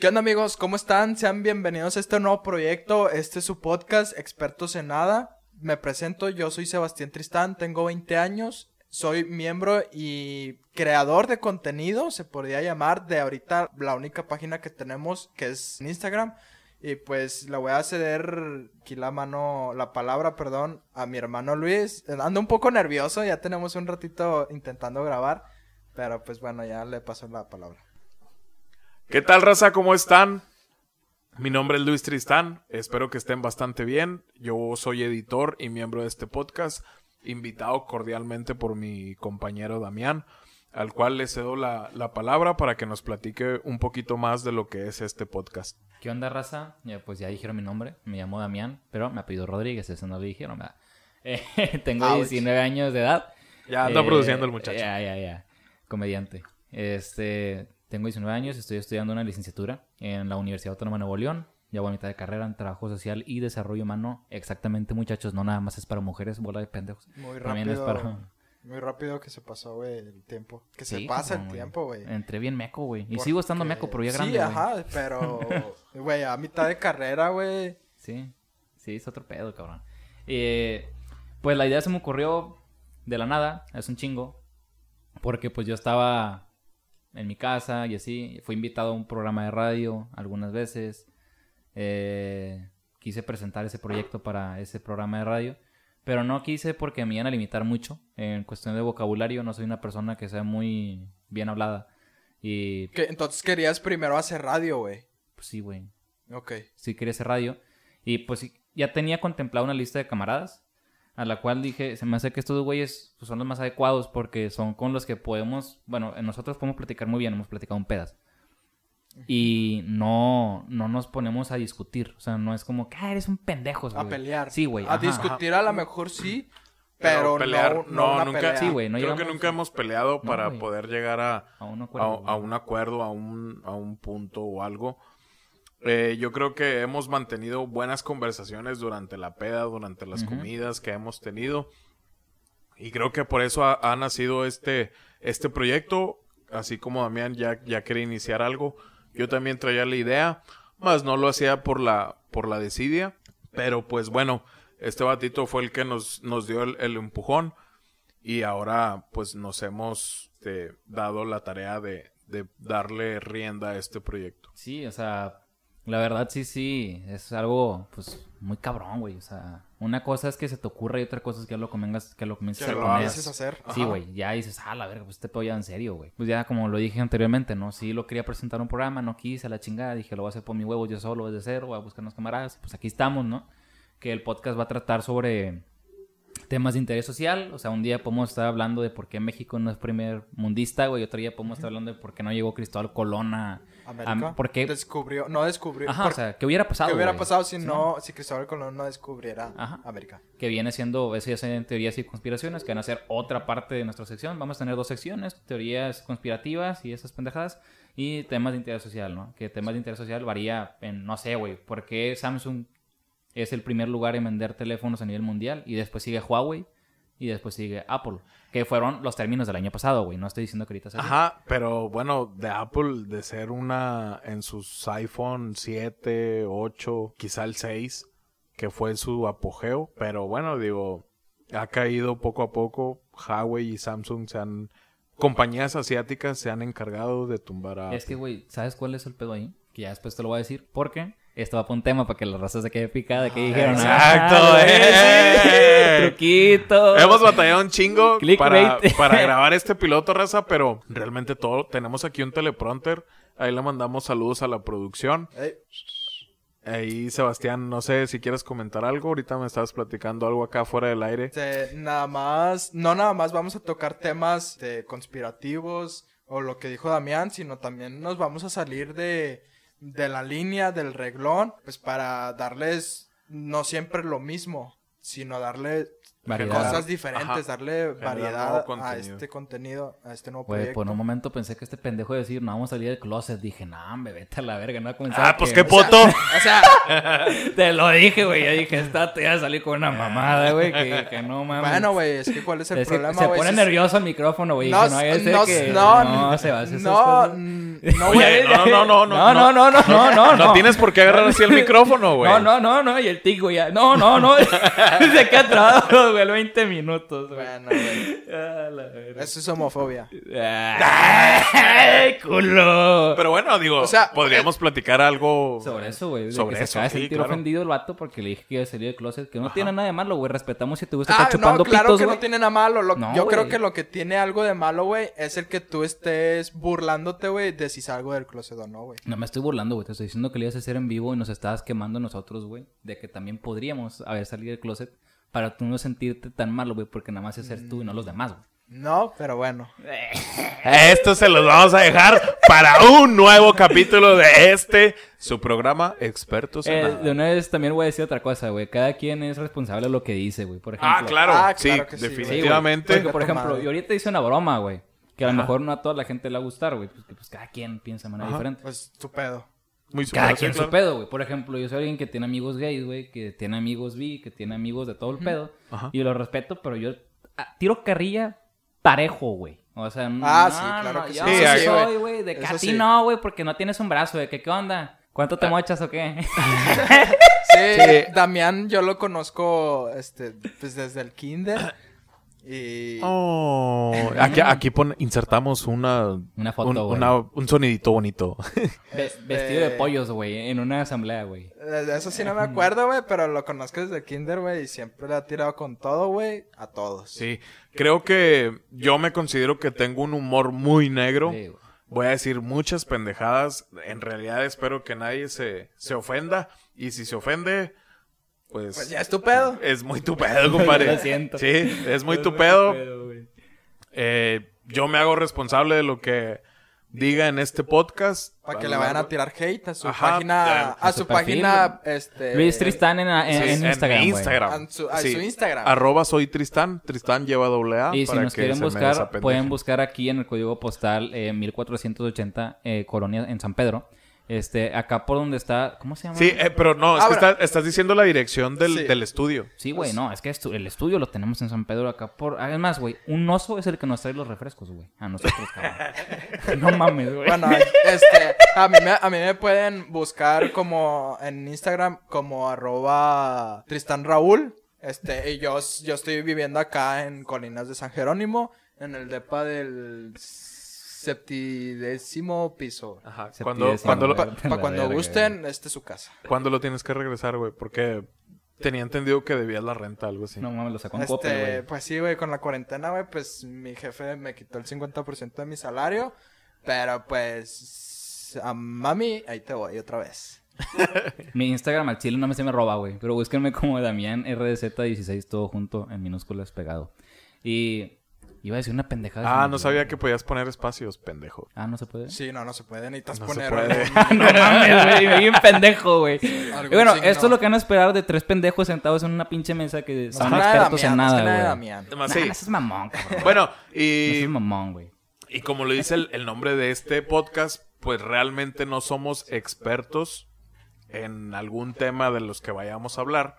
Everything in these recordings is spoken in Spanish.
¿Qué onda amigos? ¿Cómo están? Sean bienvenidos a este nuevo proyecto. Este es su podcast, Expertos en Nada. Me presento, yo soy Sebastián Tristán, tengo 20 años, soy miembro y creador de contenido, se podría llamar, de ahorita la única página que tenemos que es en Instagram. Y pues le voy a ceder aquí la mano, la palabra, perdón, a mi hermano Luis. Ando un poco nervioso, ya tenemos un ratito intentando grabar, pero pues bueno, ya le paso la palabra. ¿Qué tal, raza? ¿Cómo están? Mi nombre es Luis Tristán. Espero que estén bastante bien. Yo soy editor y miembro de este podcast, invitado cordialmente por mi compañero Damián, al cual le cedo la, la palabra para que nos platique un poquito más de lo que es este podcast. ¿Qué onda, raza? Ya, pues ya dijeron mi nombre. Me llamo Damián, pero me apellido Rodríguez. Eso no lo dijeron, ¿verdad? Eh, tengo Ouch. 19 años de edad. Ya anda Eh, produciendo el muchacho. Ya, ya, ya. Comediante. Este, tengo 19 años, estoy estudiando una licenciatura en la Universidad Autónoma de Nuevo León. Ya voy a mitad de carrera en Trabajo Social y Desarrollo Humano. Exactamente, muchachos. No nada más es para mujeres, bola de pendejos. Muy También es rápido. para... Muy rápido que se pasó, güey, el tiempo. Que se Sí, pasa el tiempo, güey. Entré bien meco, güey. Y Porque- sigo estando meco, pero ya grande, Sí, ajá, pero, güey, a mitad de carrera, güey. Sí, sí, es otro pedo, cabrón. Eh, pues la idea se me ocurrió de la nada, es un chingo, porque pues yo estaba en mi casa y así, fui invitado a un programa de radio algunas veces, eh, quise presentar ese proyecto para ese programa de radio, pero no quise porque me iban a limitar mucho. En cuestión de vocabulario, no soy una persona que sea muy bien hablada. Y Que, entonces querías primero hacer radio, güey. pues sí, güey, Ok. sí quería hacer radio. Y pues ya tenía contemplado una lista de camaradas a la cual dije, se me hace que estos güeyes pues, son los más adecuados porque son con los que podemos, bueno, nosotros podemos platicar muy bien, hemos platicado en pedas. Y no, no nos ponemos a discutir, o sea, no es como que, ah, eres un pendejo, A güey". pelear. Sí, güey. A ajá. discutir a lo mejor sí, pero, pelear, no, no, nunca. pelea. Sí, güey, no Creo que nunca hemos peleado No, para poder llegar a, A un a, acuerdo. a güey. un acuerdo, a un, a un punto o algo. Eh, yo creo que hemos mantenido buenas conversaciones durante la peda, durante las comidas que hemos tenido. Y creo que por eso ha, ha nacido este, este proyecto. Así como Damián ya, ya quería iniciar algo, yo también traía la idea, más no lo hacía por la, por la desidia. Pero pues bueno, este batito fue el que nos, nos dio el, el empujón. Y ahora pues nos hemos este, dado la tarea de, de darle rienda a este proyecto. Sí, o sea, la verdad sí, sí, es algo, pues, muy cabrón, güey. O sea, una cosa es que se te ocurra y otra cosa es que lo convengas, que lo comiences Que a lo hacer. Sí, güey, ya dices, ah, la verga, pues este pedo ya en serio, güey. Pues ya como lo dije anteriormente, ¿no? Sí lo quería presentar un programa, no quise, la chingada, dije, lo voy a hacer por mi huevo yo solo desde cero, voy a buscar unos camaradas, pues aquí estamos, ¿no? Que el podcast va a tratar sobre temas de interés social, o sea, un día podemos estar hablando de por qué México no es primer mundista, güey, otro día podemos estar hablando de por qué no llegó Cristóbal Colón a... América. a- ¿Por qué? Descubrió, no descubrió. Ajá, por- o sea, ¿qué hubiera pasado? ¿Qué hubiera güey? pasado si Sí, no, si Cristóbal Colón no descubriera Ajá. América? que viene siendo, eso ya son teorías y conspiraciones, que van a ser otra parte de nuestra sección. Vamos a tener dos secciones, teorías conspirativas y esas pendejadas, y temas de interés social, ¿no? Que temas de interés social varía en, no sé, güey, ¿por qué Samsung es el primer lugar en vender teléfonos a nivel mundial? Y después sigue Huawei, y después sigue Apple, que fueron los términos del año pasado, güey. No estoy diciendo que ahorita sea así. Ajá, pero bueno, de Apple, de ser una en sus iPhone 7, 8, quizá el 6, que fue su apogeo, pero bueno, digo, ha caído poco a poco. Huawei y Samsung se han, compañías asiáticas se han encargado de tumbar a Es que, Apple. güey, ¿sabes cuál es el pedo ahí? Que ya después te lo voy a decir. Porque esto va para un tema para que la raza se quede picada. Que dijeron, exacto, "Ah, eh". sí, truquito. Hemos batallado un chingo para, Clickbait. para grabar este piloto, raza, pero realmente todo. Tenemos aquí un teleprompter. Ahí le mandamos saludos a la producción. Ey, Ahí, Sebastián, no sé si quieres comentar algo. Ahorita me estabas platicando algo acá fuera del aire. este, nada más, no nada más vamos a tocar temas de conspirativos o lo que dijo Damián, sino también nos vamos a salir de, de la línea del reglón, pues para darles no siempre lo mismo, sino darle Variedad. cosas diferentes, Ajá. darle variedad a este contenido, a este nuevo Güey, proyecto. por un momento pensé que este pendejo iba a decir, no, vamos a salir del closet. Dije, no, hombre, vete a la verga, no a comenzar. Ah, pues que- qué poto. O sea, Te lo dije, güey. Yo dije, esta te iba a salir con una mamada, güey. Que, que no mames. bueno, güey, es que cuál es el Es problema, se güey. pone Si- nervioso el micrófono, güey. No, no, no, que... no, no, se va a hacer no, no, Oye, no, no, no, no, no, no, no, no, no, no, No tienes por qué agarrar así el micrófono, güey. No, no, no, no, y el tic, güey, ya. No, no, no. Se queda trabado, güey, 20 minutos, güey. Bueno, güey. Ah. Eso es homofobia. ¡Ay, culo! Pero bueno, digo, O sea, podríamos platicar algo Sobre eso, güey. de Sobre que eso, se acaba de sí, sentir claro. ofendido el vato porque le dije que iba a salir del closet. Que no tiene nada de malo, güey. Respetamos si te gusta Ah, estar chupando no, claro pitos, que güey. no tiene nada malo. Lo- No, yo creo güey. que lo que tiene algo de malo, güey, es el que tú estés burlándote, güey, de si salgo del closet o no, güey. No me estoy burlando, güey. Te estoy diciendo que lo ibas a hacer en vivo y nos estabas quemando nosotros, güey. De que también podríamos haber salido del closet para tú no sentirte tan malo, güey. Porque nada más es ser tú y no los demás, güey. No, pero bueno. Esto se los vamos a dejar para un nuevo capítulo de este, su programa Expertos en Eh, Nada. de una vez también voy a decir otra cosa, güey. Cada quien es responsable de lo que dice, güey. Por ejemplo. Ah, claro, Ah, sí, claro que sí, definitivamente. Porque, por ejemplo, yo ahorita hice una broma, güey. Que a lo mejor no a toda la gente le va a gustar, güey. Pues, que, pues cada quien piensa de manera Ajá. diferente. Pues tu pedo. Muy Cada quien sí, su pedo, güey. Por ejemplo, yo soy alguien que tiene amigos gays, güey, que tiene amigos bi, que tiene amigos de todo el pedo. Ajá. Y lo respeto, pero yo ah, tiro carrilla parejo, güey. O sea, Ah, no, sí, claro no, que yo sí. sí, soy, güey. de que Eso a ti sí. no, güey, porque no tienes un brazo, de que qué onda. ¿Cuánto te mochas o qué? Sí, Sí. Damián yo lo conozco este, pues desde el kinder. Y... Aquí, aquí pon- insertamos una, Una foto, un, una- un sonidito bonito. Ve- Vestido de pollos, güey, en una asamblea, güey. De eso sí no me acuerdo, güey, pero lo conozco desde kinder, güey, y siempre le ha tirado con todo, güey, a todos. Sí, creo que yo me considero que tengo un humor muy negro. Sí. Voy a decir muchas pendejadas. En realidad espero que nadie se, se ofenda. Y si se ofende, pues, Pues ya es tu pedo. es muy tu pedo, compadre. Lo siento. Sí, es muy tu pedo. Eh, yo me hago responsable de lo que diga en este podcast. Para que le vayan a tirar hate a su Ajá, página, a- su, página, este... Luis Tristán en, en- Sí, en Instagram. Instagram. A su- a Sí. su Instagram. Arroba soy Tristán. Tristán lleva doble A. Y si para nos que quieren buscar, pueden buscar aquí en el código postal eh, 1480, eh, Colonia, en San Pedro. Este, acá por donde está, ¿cómo se llama? Sí, eh, pero no, es que está- estás diciendo la dirección del, Sí. del estudio. Sí, güey, no, es que estu- el estudio lo tenemos en San Pedro acá por... Además, güey, un oso es el que nos trae los refrescos, güey. A nosotros, cabrón. no mames, güey. Bueno, este, a mí, me, a mí me pueden buscar como en Instagram como arroba Tristán Raúl. Este, y yo, yo estoy viviendo acá en Colinas de San Jerónimo, en el depa del septidécimo piso. Ajá. Cuando, cuando, Para cuando gusten, este es su casa. cuando lo tienes que regresar, güey? Porque tenía entendido que debías la renta, algo así. No mames, lo sacó en Este, Coppel, güey. pues sí, güey, con la cuarentena, güey, pues mi jefe me quitó el 50% de mi salario. Pero pues, a mami, ahí te voy otra vez. Mi Instagram al chile no me se me roba, güey. Pero búsquenme como Damián RDZ16, todo junto, en minúsculas, pegado. Y iba a decir una pendejada. se Ah, no sabía que podías poner espacios, pendejo. Ah, no se puede. Sí, no, no se puede. Necesitas No se poner puede. algún- no mames, güey, un pendejo, güey. bueno, signo. esto es lo que van a esperar de tres pendejos sentados en una pinche mesa que son expertos en nada, güey. Seas mamón, cabrón. Bueno, No y, seas mamón, güey. y como lo dice el, el nombre de este podcast, pues realmente no somos expertos en algún tema de los que vayamos a hablar.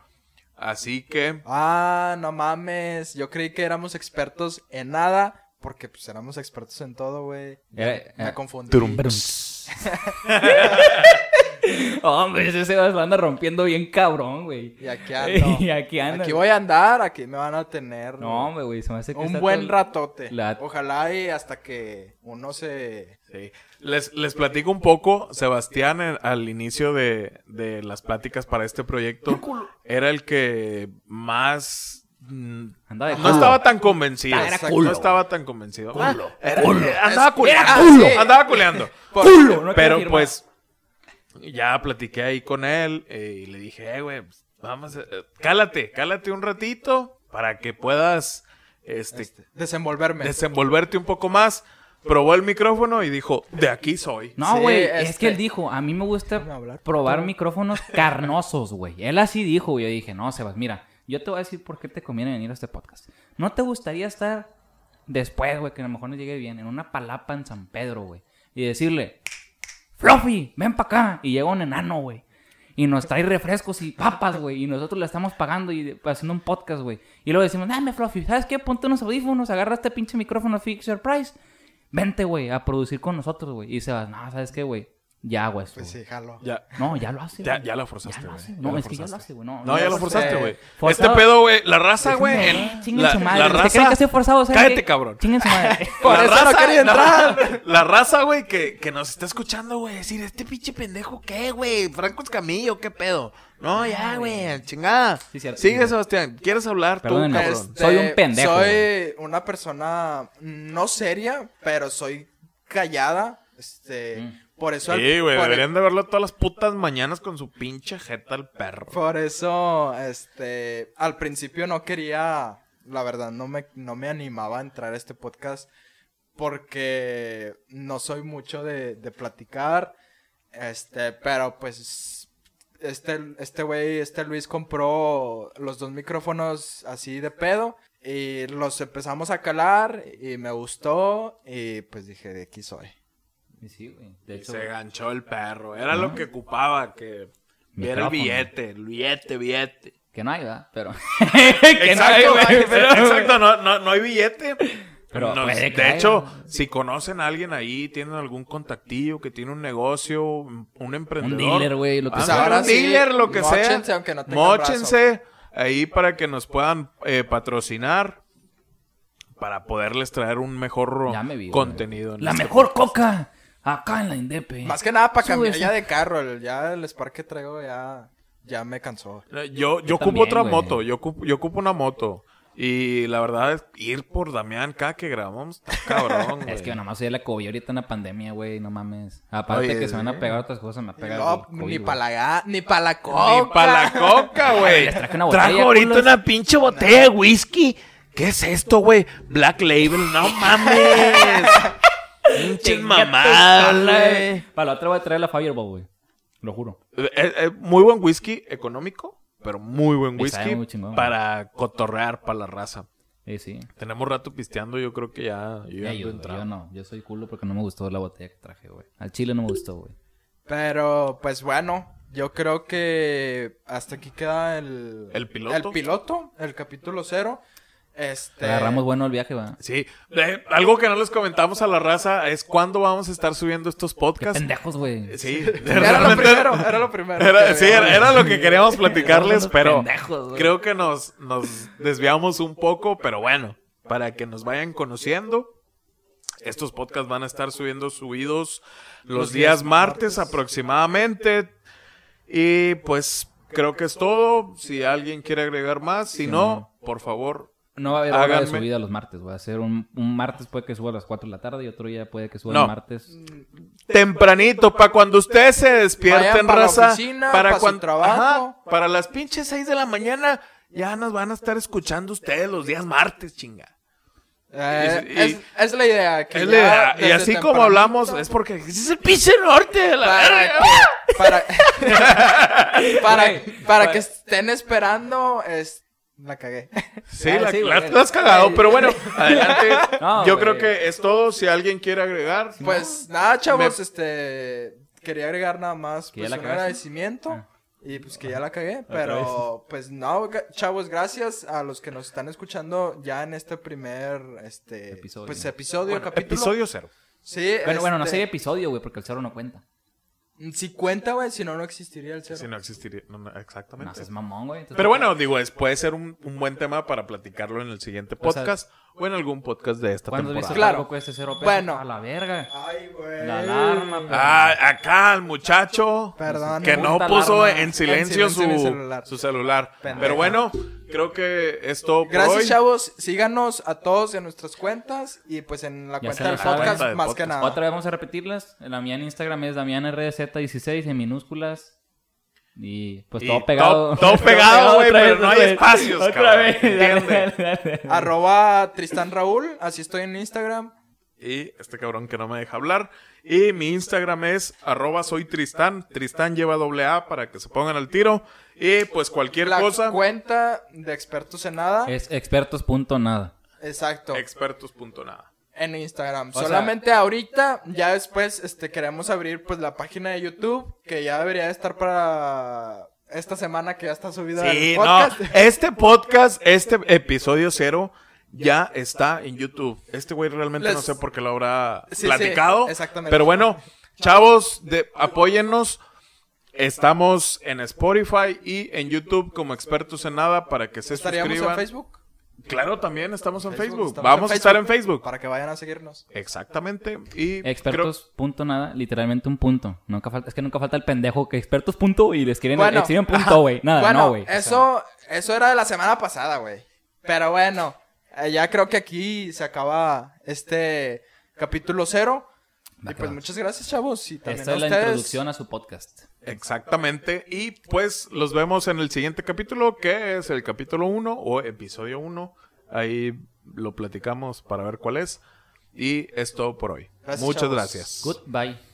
Así que, Ah, no mames. Yo creí que éramos expertos en nada. Porque pues éramos expertos en todo, güey. Eh, Me eh, confundí. Hombre, ese se va anda rompiendo bien cabrón, güey. Y aquí ando. y aquí anda. Aquí voy a andar, aquí me van a tener. No, hombre, güey, se me hace que un está buen todo- ratote. La- Ojalá y hasta que uno se... sí. Les, les platico un poco. Sebastián, en- al inicio de, de las pláticas para este proyecto, era el que más... mm, Andaba de No culo. estaba tan convencido. Era Exacto. culo. No estaba tan convencido. Culo. Era- Culo. eh, Andaba culeando. era culo. Andaba culeando. Por- Culo, no quiero Pero pues ya platiqué ahí con él eh, y le dije, eh, güey, pues, vamos, a- eh, cálate, cálate un ratito para que puedas este, este, desenvolverme. desenvolverte un poco más. Probó el micrófono y dijo, de aquí soy. No, Sí, güey, es este- que él dijo, a mí me gusta probar micrófonos carnosos, güey. Él así dijo, güey. Yo dije, no, Sebas, mira, Yo te voy a decir por qué te conviene venir a este podcast. ¿No te gustaría estar después, güey, que a lo mejor nos llegue bien, en una palapa en San Pedro, güey? Y decirle, Fluffy, ven para acá. Y llega un enano, güey. Y nos trae refrescos y papas, güey. Y nosotros le estamos pagando y haciendo un podcast, güey. Y luego decimos, dame, Fluffy, ¿sabes qué? Ponte unos audífonos, agarra este pinche micrófono Fix Your Price. Vente, güey, a producir con nosotros, güey. Y se va, no, ¿sabes qué, güey? Ya hago esto. Pues güey. sí, jalo. Ya, No, ya lo hace, ya, güey. ya la forzaste, Ya lo güey. No, es que ya lo forzaste. hace, güey. No, No, ya lo forzaste, güey. Este pedo, güey, la raza, güey. Chinguen La, su madre. la ¿Ustedes raza. creen que estoy forzado? ¿saben Cállate, cabrón. Chinguen su madre. Por La eso no quería entrar. La raza, güey, que, que nos está escuchando, güey, decir, este pinche pendejo, ¿qué, güey? Franco Escamillo, ¿qué pedo? No, ya, güey, chingada. Sí, cierto. Sigue, Sí. Sebastián. ¿Quieres hablar tú, cabrón? Este, Soy un pendejo, Soy una persona no seria, pero soy callada. Este, Mm. Por eso. Sí, güey, deberían de verlo todas las putas mañanas con su pinche jeta al perro. Por eso, este, al principio no quería, la verdad, no me, no me animaba a entrar a este podcast porque no soy mucho de, de platicar, este, pero pues, este, este güey, este Luis compró los dos micrófonos así de pedo y los empezamos a calar y me gustó y pues dije, de aquí soy. Y Sí, güey. De Y hecho, se ganchó el perro. Era lo que ocupaba, que viera el billete, el billete, billete. que no hay, ¿verdad? Pero. que no hay, Exacto, güey, pero- exacto, no, no, no hay billete. Pero No, puede que de haya. hecho, si conocen a alguien ahí, tienen algún contactillo que tiene un negocio, un emprendedor. Un dealer, güey, lo que Ah, sea. un ahora sí, dealer, lo que sea. móchense aunque no tengan Móchense ahí para que nos puedan eh, patrocinar para poderles traer un mejor me vi, contenido. en La este mejor podcast. coca. Acá en la Indepe. Más que nada para cambiar ya de carro, ya el Spark que traigo ya, ya me cansó. Eh, Yo, yo ocupo también, otra güey. moto, yo ocupo, yo ocupo una moto. Y la verdad es ir por Damián cada que grabamos está cabrón, güey. Es que nomás soy la COVID ahorita en la pandemia, güey, no mames. Aparte Oye, que se van a pegar otras cosas, me pega No, el COVID, ni para la ni para la coca. Ni para la coca, güey. Les traje una botella, Trajo ahorita culos. una pinche botella de whisky. ¿Qué es esto, güey? Black Label, no mames. Pinches mamadas. Para la otra voy a traer la Fireball, güey. Lo juro. Eh, eh, muy buen whisky económico, pero muy buen whisky muy chingón, para cotorrear para la raza. Sí, sí. Tenemos rato pisteando, yo creo que ya, yo ya yo, entrado. yo no, yo soy culo porque no me gustó la botella que traje, güey. Al chile no me gustó, güey. Pero, pues bueno, yo creo que hasta aquí queda el... ¿El piloto? El piloto, el capítulo cero. Este... Agarramos bueno el viaje, va. Sí, eh, algo que no les comentamos a la raza es cuándo vamos a estar subiendo estos Qué podcasts. pendejos, güey. Sí, Era lo primero, era lo primero. Era- que sí, era, era lo que queríamos platicarles, pero pendejos, creo que nos, nos desviamos un poco, pero bueno, para que nos vayan conociendo, estos podcasts van a estar subiendo subidos los, Los días martes, martes. aproximadamente. Y pues creo que es todo. Si alguien quiere agregar más, si no, por favor. No va a haber hora de subida los martes. Va a ser un, un martes puede que suba a las 4 de la tarde y otro día puede que suba No. el martes. Tempranito, para cuando ustedes se despierten, Vayan pa' la raza. oficina, pa' su cuan- trabajo. Ajá, para las pinches 6 de la mañana, ya nos van a estar escuchando ustedes los días martes, chinga. Eh, Y- y- es, es la idea. Que Es la idea. Y así como hablamos, es porque es el pinche norte de la Para que, para, para, para que estén esperando, es... La cagué. Sí, Ah, la, sí, la- güey. la has cagado, pero bueno, adelante. No, Yo creo que es todo. Si alguien quiere agregar, Pues nada, chavos, Me- este... Quería agregar nada más ¿Que ya pues, un cagaste? agradecimiento. Ah. Y pues que ya la cagué, pero pues no, chavos, gracias a los que nos están escuchando ya en este primer este Episodio. pues episodio, bueno, capítulo. episodio cero. Sí, Bueno, bueno, no este, sería episodio, güey, porque el cero no cuenta. Si cuenta, güey, si no no existiría el cero. Si no existiría. no, no, No, exactamente. es mamón, güey. Pero bueno, digo, es, puede ser un, un buen tema para platicarlo en el siguiente O sea, podcast o en algún podcast de esta ¿Cuándo has temporada. visto Claro. cueste cero pesos? Bueno. A la verga. Ay, güey. La alarma. Ah, acá el muchacho Perdón. que no puso en silencio, En silencio mi su, celular. su celular. Pendejo. Pero bueno, creo que es todo por Gracias, hoy. chavos. Síganos a todos en nuestras cuentas y pues en la Ya cuenta del la podcast Cuenta más que nada. Otra vez vamos a repetirlas. La mía en Instagram es DamianRZ16 en minúsculas. Y pues Y todo pegado. todo- todo pegado, güey, Otra pero vez, no hay espacios, Otra cabrón. vez. ¿Entiende? Dale, dale, dale. Arroba Tristán Raúl, así estoy en Instagram. Y este cabrón que no me deja hablar. Y mi Instagram es arroba soy Tristán. Tristán lleva doble A para que se pongan al tiro. Y pues cualquier La cosa, cuenta de expertos en nada. Es expertos.nada. Exacto. expertos.nada. en Instagram. O sea- Solamente ahorita, ya después, este, queremos abrir pues la página de YouTube, que ya debería de estar para esta semana que ya está subida Sí, el no. podcast. Este podcast, este episodio cero, ya está en YouTube. Este güey realmente Les- no sé por qué lo habrá Sí, sí, platicado. exactamente. Pero bueno, chavos, de, apóyennos. Estamos en Spotify y en YouTube como expertos en nada para que se Estaríamos suscriban. en Facebook. Claro, también estamos en Facebook. estamos Vamos en a estar en Facebook. Para que vayan a seguirnos. Exactamente. Y creo- Expertos.nada, literalmente un punto. Nunca falta, es que nunca falta el pendejo que expertos punto y les quieren Bueno, escriben punto, güey. Nada, bueno, no, güey. O sea, eso, eso era de la semana pasada, güey. Pero bueno, ya creo que aquí se acaba este capítulo cero. Y pues muchas gracias, chavos. Y también Esta a es la ustedes. introducción a su podcast. Exactamente. Y pues los vemos en el siguiente capítulo, que es el capítulo 1 o episodio 1. Ahí lo platicamos para ver cuál es. Y es todo por hoy. Gracias, Muchas chavos. gracias. Goodbye.